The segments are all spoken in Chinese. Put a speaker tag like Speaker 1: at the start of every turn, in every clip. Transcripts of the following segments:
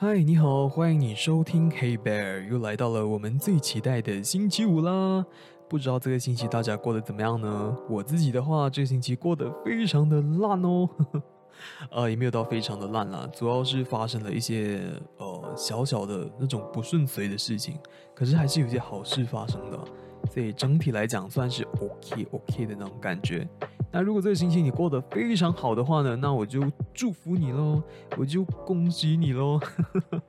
Speaker 1: 嗨，你好，欢迎你收听 Hey Bear，又来到了我们最期待的星期五啦。不知道这个星期大家过得怎么样呢？我自己的话，这个星期过得非常的烂哦。呃，也没有到非常的烂啦，主要是发生了一些呃小小的那种不顺遂的事情，可是还是有些好事发生的，所以整体来讲算是 OK OK 的那种感觉。那如果这个星期你过得非常好的话呢，那我就祝福你喽，我就恭喜你喽。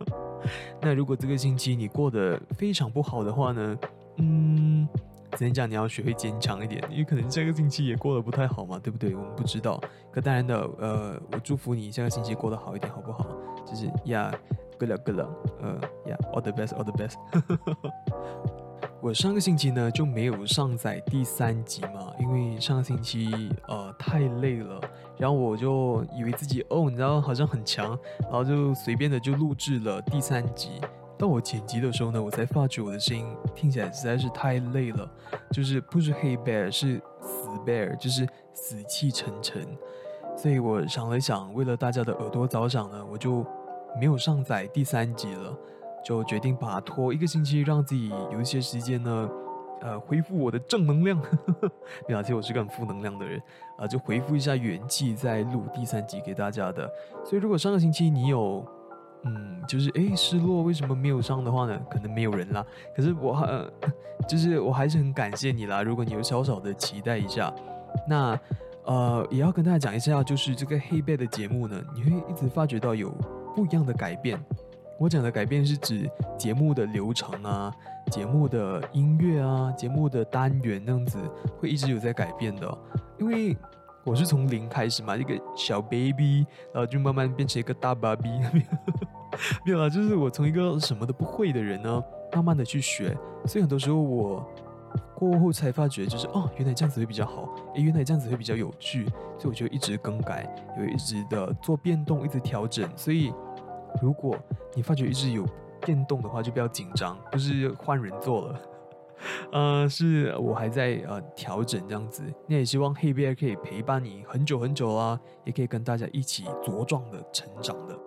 Speaker 1: 那如果这个星期你过得非常不好的话呢，嗯，只能讲你要学会坚强一点，因为可能下个星期也过得不太好嘛，对不对？我们不知道。可当然的，呃，我祝福你下个星期过得好一点，好不好？就是呀，good luck，good luck，呃，呀，all the best，all the best。我上个星期呢就没有上载第三集嘛，因为上个星期呃太累了，然后我就以为自己哦，你知道好像很强，然后就随便的就录制了第三集。到我剪辑的时候呢，我才发觉我的声音听起来实在是太累了，就是不是黑 bear 是死 bear，就是死气沉沉。所以我想了想，为了大家的耳朵着想呢，我就没有上载第三集了。就决定把拖一个星期，让自己有一些时间呢，呃，恢复我的正能量。而且我是个很负能量的人，啊，就恢复一下元气，再录第三集给大家的。所以如果上个星期你有，嗯，就是诶失落，为什么没有上的话呢？可能没有人啦。可是我，呃，就是我还是很感谢你啦。如果你有小小的期待一下，那，呃，也要跟大家讲一下，就是这个黑背的节目呢，你会一直发觉到有不一样的改变。我讲的改变是指节目的流程啊，节目的音乐啊，节目的单元那样子会一直有在改变的。因为我是从零开始嘛，一个小 baby，然后就慢慢变成一个大 baby。没有啦，就是我从一个什么都不会的人呢，慢慢的去学。所以很多时候我过后才发觉，就是哦，原来这样子会比较好，诶，原来这样子会比较有趣。所以我就一直更改，有一直的做变动，一直调整。所以。如果你发觉一直有变动的话，就不要紧张，不是换人做了，呃，是我还在呃调整这样子。那也希望黑 bear 可以陪伴你很久很久啦，也可以跟大家一起茁壮的成长的。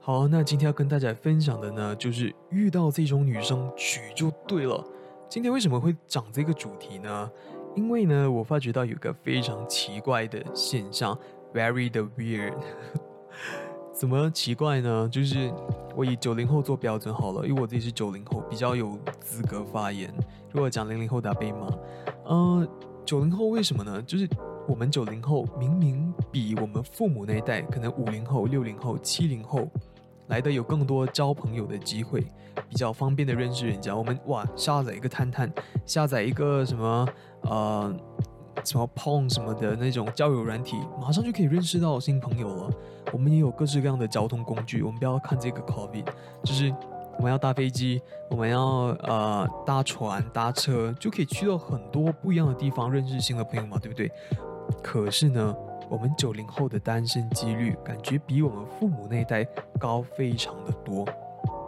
Speaker 1: 好，那今天要跟大家分享的呢，就是遇到这种女生娶就对了。今天为什么会讲这个主题呢？因为呢，我发觉到有个非常奇怪的现象，very the weird。怎么奇怪呢？就是我以九零后做标准好了，因为我自己是九零后，比较有资格发言。如果讲零零后，打被骂。呃，九零后为什么呢？就是我们九零后明明比我们父母那一代，可能五零后、六零后、七零后来的有更多交朋友的机会，比较方便的认识人家。我们哇，下载一个探探，下载一个什么呃。什么碰什么的那种交友软体，马上就可以认识到新朋友了。我们也有各式各样的交通工具，我们不要看这个 COVID，就是我们要搭飞机，我们要呃搭船搭车，就可以去到很多不一样的地方，认识新的朋友嘛，对不对？可是呢，我们九零后的单身几率感觉比我们父母那一代高非常的多。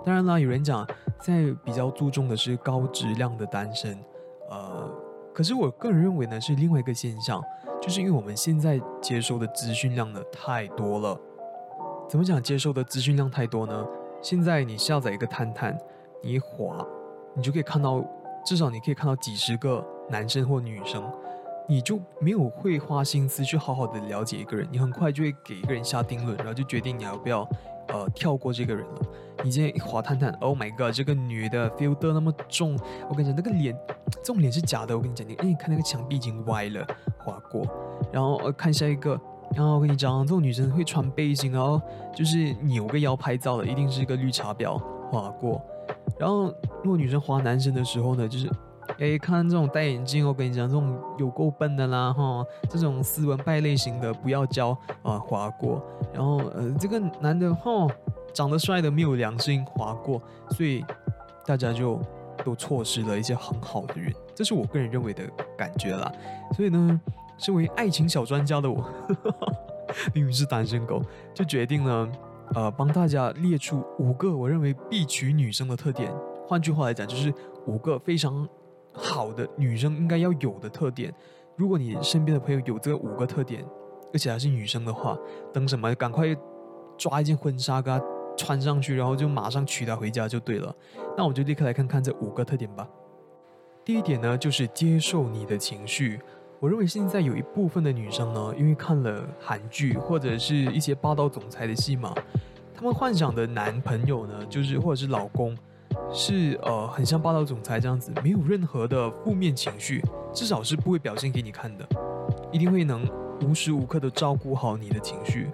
Speaker 1: 当然啦，有人讲在比较注重的是高质量的单身，可是我个人认为呢，是另外一个现象，就是因为我们现在接收的资讯量呢太多了。怎么讲接收的资讯量太多呢？现在你下载一个探探，你一滑，你就可以看到，至少你可以看到几十个男生或女生，你就没有会花心思去好好的了解一个人，你很快就会给一个人下定论，然后就决定你要不要。呃，跳过这个人了。你今天一滑探探，Oh my god，这个女的 filter 那么重，我跟你讲，那个脸，这种脸是假的。我跟你讲，你哎，看那个墙壁已经歪了，划过。然后呃，看下一个，然后我跟你讲，这种女生会穿背心，然后就是扭个腰拍照的，一定是一个绿茶婊，划过。然后如果女生划男生的时候呢，就是。哎，看这种戴眼镜，我跟你讲，这种有够笨的啦哈！这种斯文败类型的不要教啊，划过。然后呃，这个男的哈，长得帅的没有良心，划过。所以大家就都错失了一些很好的人，这是我个人认为的感觉啦。所以呢，身为爱情小专家的我，明明是单身狗，就决定了呃，帮大家列出五个我认为必娶女生的特点。换句话来讲，就是五个非常。好的女生应该要有的特点，如果你身边的朋友有这五个特点，而且还是女生的话，等什么？赶快抓一件婚纱给她穿上去，然后就马上娶她回家就对了。那我就立刻来看看这五个特点吧。第一点呢，就是接受你的情绪。我认为现在有一部分的女生呢，因为看了韩剧或者是一些霸道总裁的戏码，她们幻想的男朋友呢，就是或者是老公，是呃很像霸道总裁这样子，没有任何的负面情绪，至少是不会表现给你看的，一定会能无时无刻的照顾好你的情绪。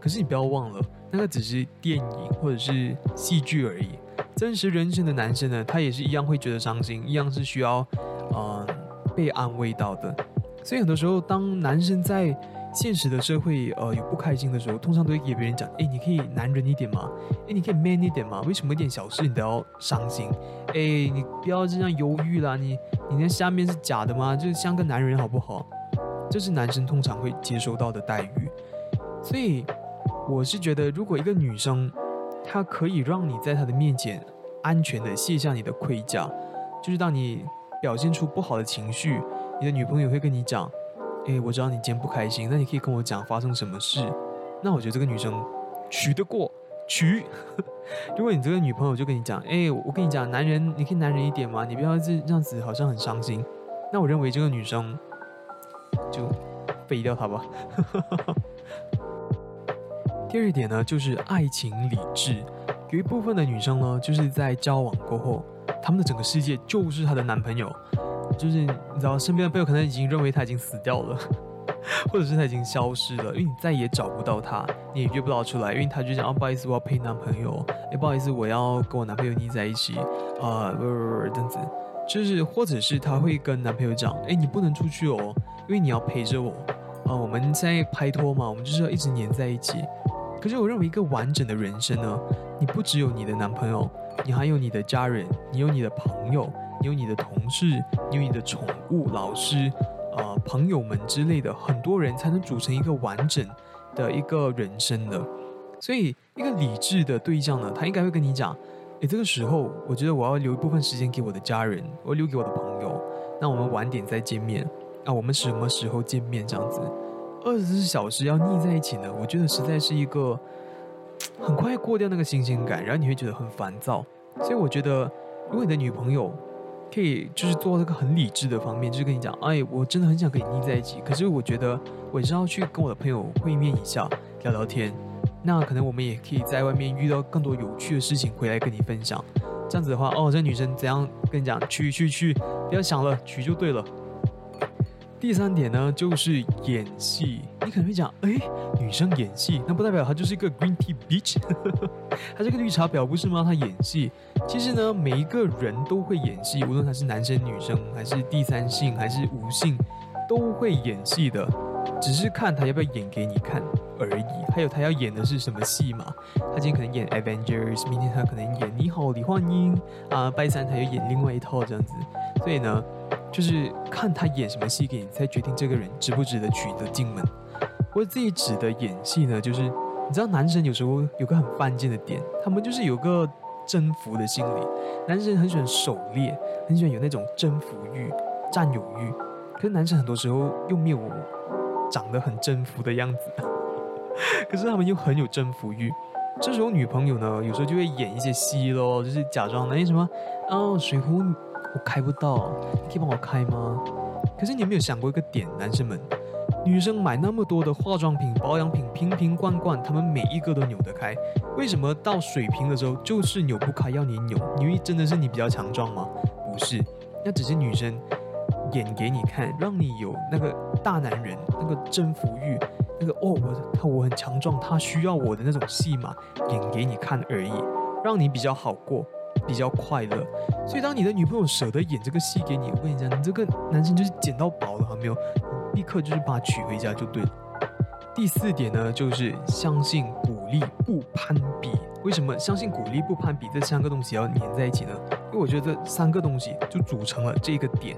Speaker 1: 可是你不要忘了，那个只是电影或者是戏剧而已。真实人生的男生呢，他也是一样会觉得伤心，一样是需要，嗯，被安慰到的。所以很多时候，当男生在现实的社会，呃，有不开心的时候，通常都会给别人讲：，哎，你可以男人一点嘛，哎，你可以 man 一点嘛，为什么一点小事你都要伤心？哎，你不要这样犹豫啦，你，你那下面是假的吗？就是像个男人好不好？这是男生通常会接收到的待遇。所以。我是觉得，如果一个女生，她可以让你在她的面前安全的卸下你的盔甲，就是当你表现出不好的情绪，你的女朋友会跟你讲：“诶，我知道你今天不开心，那你可以跟我讲发生什么事。”那我觉得这个女生娶得过，娶。如果你这个女朋友就跟你讲：“诶，我跟你讲，男人你可以男人一点嘛，你不要这样子，好像很伤心。”那我认为这个女生就废掉她吧。第二点呢，就是爱情理智。有一部分的女生呢，就是在交往过后，她们的整个世界就是她的男朋友，就是你知道，身边的朋友可能已经认为他已经死掉了，或者是他已经消失了，因为你再也找不到他，你也约不到出来，因为他就讲哦，不好意思，我要陪男朋友，哎，不好意思，我要跟我男朋友腻在一起，啊，不不不，这样子，就是或者是他会跟男朋友讲，哎，你不能出去哦，因为你要陪着我，啊，我们在拍拖嘛，我们就是要一直黏在一起。可是我认为一个完整的人生呢，你不只有你的男朋友，你还有你的家人，你有你的朋友，你有你的同事，你有你的宠物、老师，呃，朋友们之类的，很多人才能组成一个完整的一个人生的。所以，一个理智的对象呢，他应该会跟你讲：，诶，这个时候，我觉得我要留一部分时间给我的家人，我要留给我的朋友。那我们晚点再见面。那我们什么时候见面？这样子。二十四小时要腻在一起呢？我觉得实在是一个 很快过掉那个新鲜感，然后你会觉得很烦躁。所以我觉得，如果你的女朋友可以就是做那个很理智的方面，就是跟你讲，哎，我真的很想跟你腻在一起，可是我觉得我是要去跟我的朋友会面一下，聊聊天。那可能我们也可以在外面遇到更多有趣的事情回来跟你分享。这样子的话，哦，这女生怎样跟你讲？去去去，不要想了，娶就对了。第三点呢，就是演戏。你可能会讲，哎，女生演戏，那不代表她就是一个 green tea bitch，她是个绿茶婊，不是吗？她演戏，其实呢，每一个人都会演戏，无论他是男生、女生，还是第三性，还是无性，都会演戏的，只是看他要不要演给你看而已。还有他要演的是什么戏嘛？他今天可能演 Avengers，明天他可能演你好，李焕英啊，拜三他又演另外一套这样子。所以呢。就是看他演什么戏给你，才决定这个人值不值得娶得进门。我自己指的演戏呢，就是你知道，男生有时候有个很犯贱的点，他们就是有个征服的心理。男生很喜欢狩猎，很喜欢有那种征服欲、占有欲。可是男生很多时候又没有长得很征服的样子，可是他们又很有征服欲。这时候女朋友呢，有时候就会演一些戏咯，就是假装那些什么哦，水壶。我开不到，你可以帮我开吗？可是你有没有想过一个点，男生们，女生买那么多的化妆品、保养品，瓶瓶罐罐，他们每一个都扭得开，为什么到水瓶的时候就是扭不开，要你扭？因为真的是你比较强壮吗？不是，那只是女生演给你看，让你有那个大男人那个征服欲，那个哦，我他我很强壮，他需要我的那种戏码演给你看而已，让你比较好过。比较快乐，所以当你的女朋友舍得演这个戏给你，我跟你讲，你这个男生就是捡到宝了，好没有？立刻就是把他娶回家就对了。第四点呢，就是相信、鼓励、不攀比。为什么相信、鼓励、不攀比这三个东西要粘在一起呢？因为我觉得这三个东西就组成了这个点。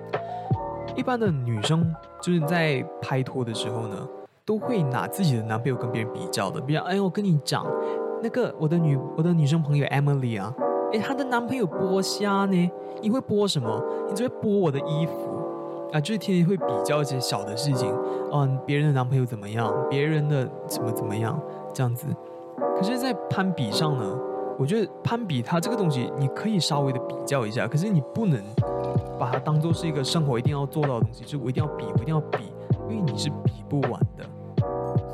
Speaker 1: 一般的女生就是在拍拖的时候呢，都会拿自己的男朋友跟别人比较的，比如，哎，我跟你讲，那个我的女我的女生朋友 Emily 啊。哎，她的男朋友剥虾呢？你会剥什么？你只会剥我的衣服啊！就是天天会比较一些小的事情，嗯，别人的男朋友怎么样？别人的怎么怎么样？这样子。可是，在攀比上呢，我觉得攀比它这个东西，你可以稍微的比较一下，可是你不能把它当做是一个生活一定要做到的东西，就我一定要比，我一定要比，因为你是比不完的。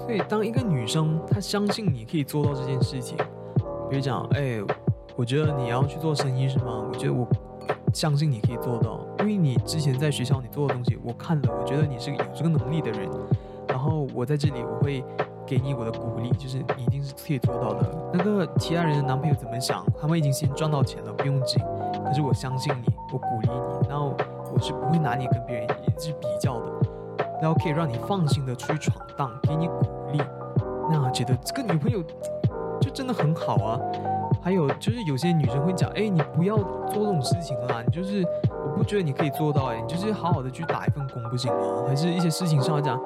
Speaker 1: 所以当一个女生她相信你可以做到这件事情，比如讲，哎，我觉得你要去做生意是吗？我觉得我相信你可以做到，因为你之前在学校你做的东西我看了，我觉得你是有这个能力的人。然后我在这里我会。给你我的鼓励，就是你一定是可以做到的。那个其他人的男朋友怎么想？他们已经先赚到钱了，不用紧。可是我相信你，我鼓励你，然后我是不会拿你跟别人一直比较的，然后可以让你放心的出去闯荡，给你鼓励。那觉得这个女朋友就真的很好啊。还有就是有些女生会讲，哎，你不要做这种事情啦，你就是我不觉得你可以做到，哎，你就是好好的去打一份工不行吗？还是一些事情上来讲。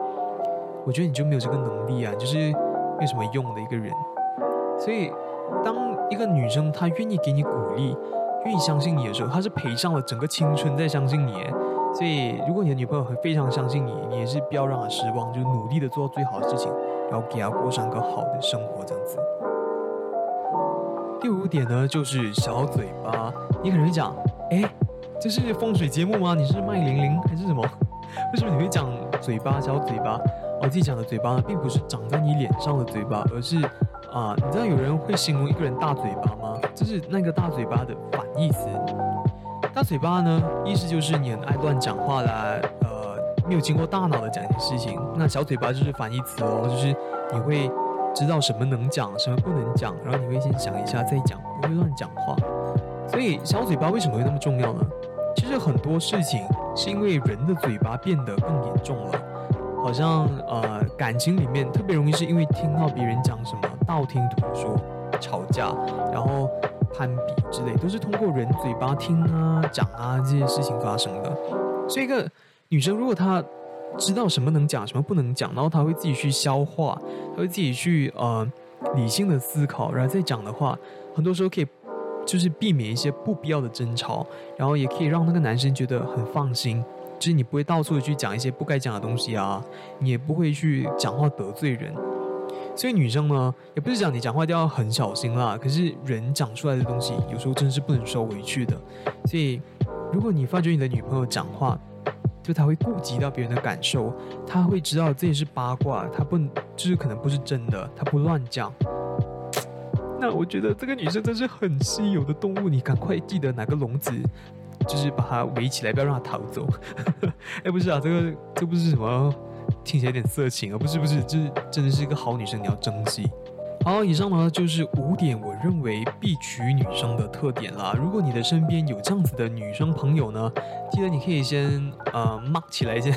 Speaker 1: 我觉得你就没有这个能力啊，就是没什么用的一个人。所以，当一个女生她愿意给你鼓励，愿意相信你的时候，她是赔上了整个青春在相信你。所以，如果你的女朋友会非常相信你，你也是不要让她失望，就努力的做到最好的事情，然后给她过上个好的生活，这样子。第五点呢，就是小嘴巴。你可能会讲，哎，这是风水节目吗？你是麦玲玲还是什么？为什么你会讲嘴巴小嘴巴？我自己讲的嘴巴呢，并不是长在你脸上的嘴巴，而是啊，你知道有人会形容一个人大嘴巴吗？就是那个大嘴巴的反义词。大嘴巴呢，意思就是你很爱乱讲话啦，呃，没有经过大脑的讲些事情。那小嘴巴就是反义词哦，就是你会知道什么能讲，什么不能讲，然后你会先想一下再讲，不会乱讲话。所以小嘴巴为什么会那么重要呢？其实很多事情是因为人的嘴巴变得更严重了。好像呃感情里面特别容易是因为听到别人讲什么道听途说吵架，然后攀比之类，都是通过人嘴巴听啊讲啊这些事情发生的。所以一个女生如果她知道什么能讲什么不能讲，然后他会自己去消化，他会自己去呃理性的思考，然后再讲的话，很多时候可以就是避免一些不必要的争吵，然后也可以让那个男生觉得很放心。就是你不会到处去讲一些不该讲的东西啊，你也不会去讲话得罪人。所以女生呢，也不是讲你讲话一定要很小心啦。可是人讲出来的东西，有时候真的是不能收回去的。所以，如果你发觉你的女朋友讲话，就她会顾及到别人的感受，她会知道这也是八卦，她不就是可能不是真的，她不乱讲。那我觉得这个女生真是很稀有的动物，你赶快记得哪个笼子。就是把它围起来，不要让它逃走。哎，不是啊，这个这不是什么，听起来有点色情啊。不是不是，这真的是一个好女生，你要珍惜。好，以上呢就是五点我认为必娶女生的特点啦。如果你的身边有这样子的女生朋友呢，记得你可以先呃 mark 起来先，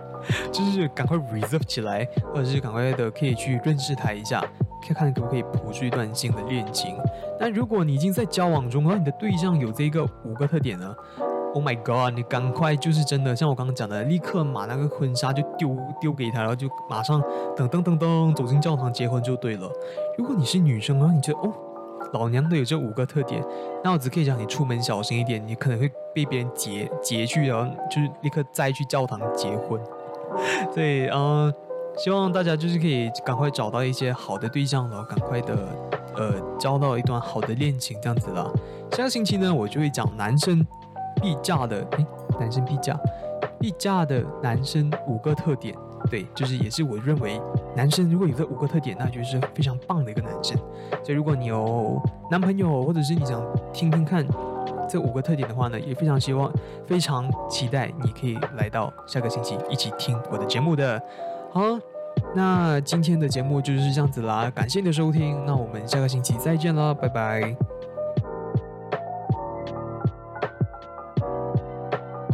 Speaker 1: 就是赶快 reserve 起来，或者是赶快的可以去认识她一下。看看可不可以谱出一段新的恋情。但如果你已经在交往中，然后你的对象有这个五个特点呢？Oh my god！你赶快就是真的，像我刚刚讲的，立刻把那个婚纱就丢丢给他，然后就马上噔噔噔噔走进教堂结婚就对了。如果你是女生啊，你觉得哦，老娘都有这五个特点，那我只可以讲你出门小心一点，你可能会被别人劫劫去，然后就是立刻再去教堂结婚。对，嗯。希望大家就是可以赶快找到一些好的对象然后，赶快的，呃，交到一段好的恋情这样子了。下个星期呢，我就会讲男生必嫁的，诶，男生必嫁，必嫁的男生五个特点。对，就是也是我认为男生如果有这五个特点，那就是非常棒的一个男生。所以如果你有男朋友，或者是你想听听看这五个特点的话呢，也非常希望，非常期待你可以来到下个星期一起听我的节目的。好，那今天的节目就是这样子啦，感谢你的收听，那我们下个星期再见啦，拜拜。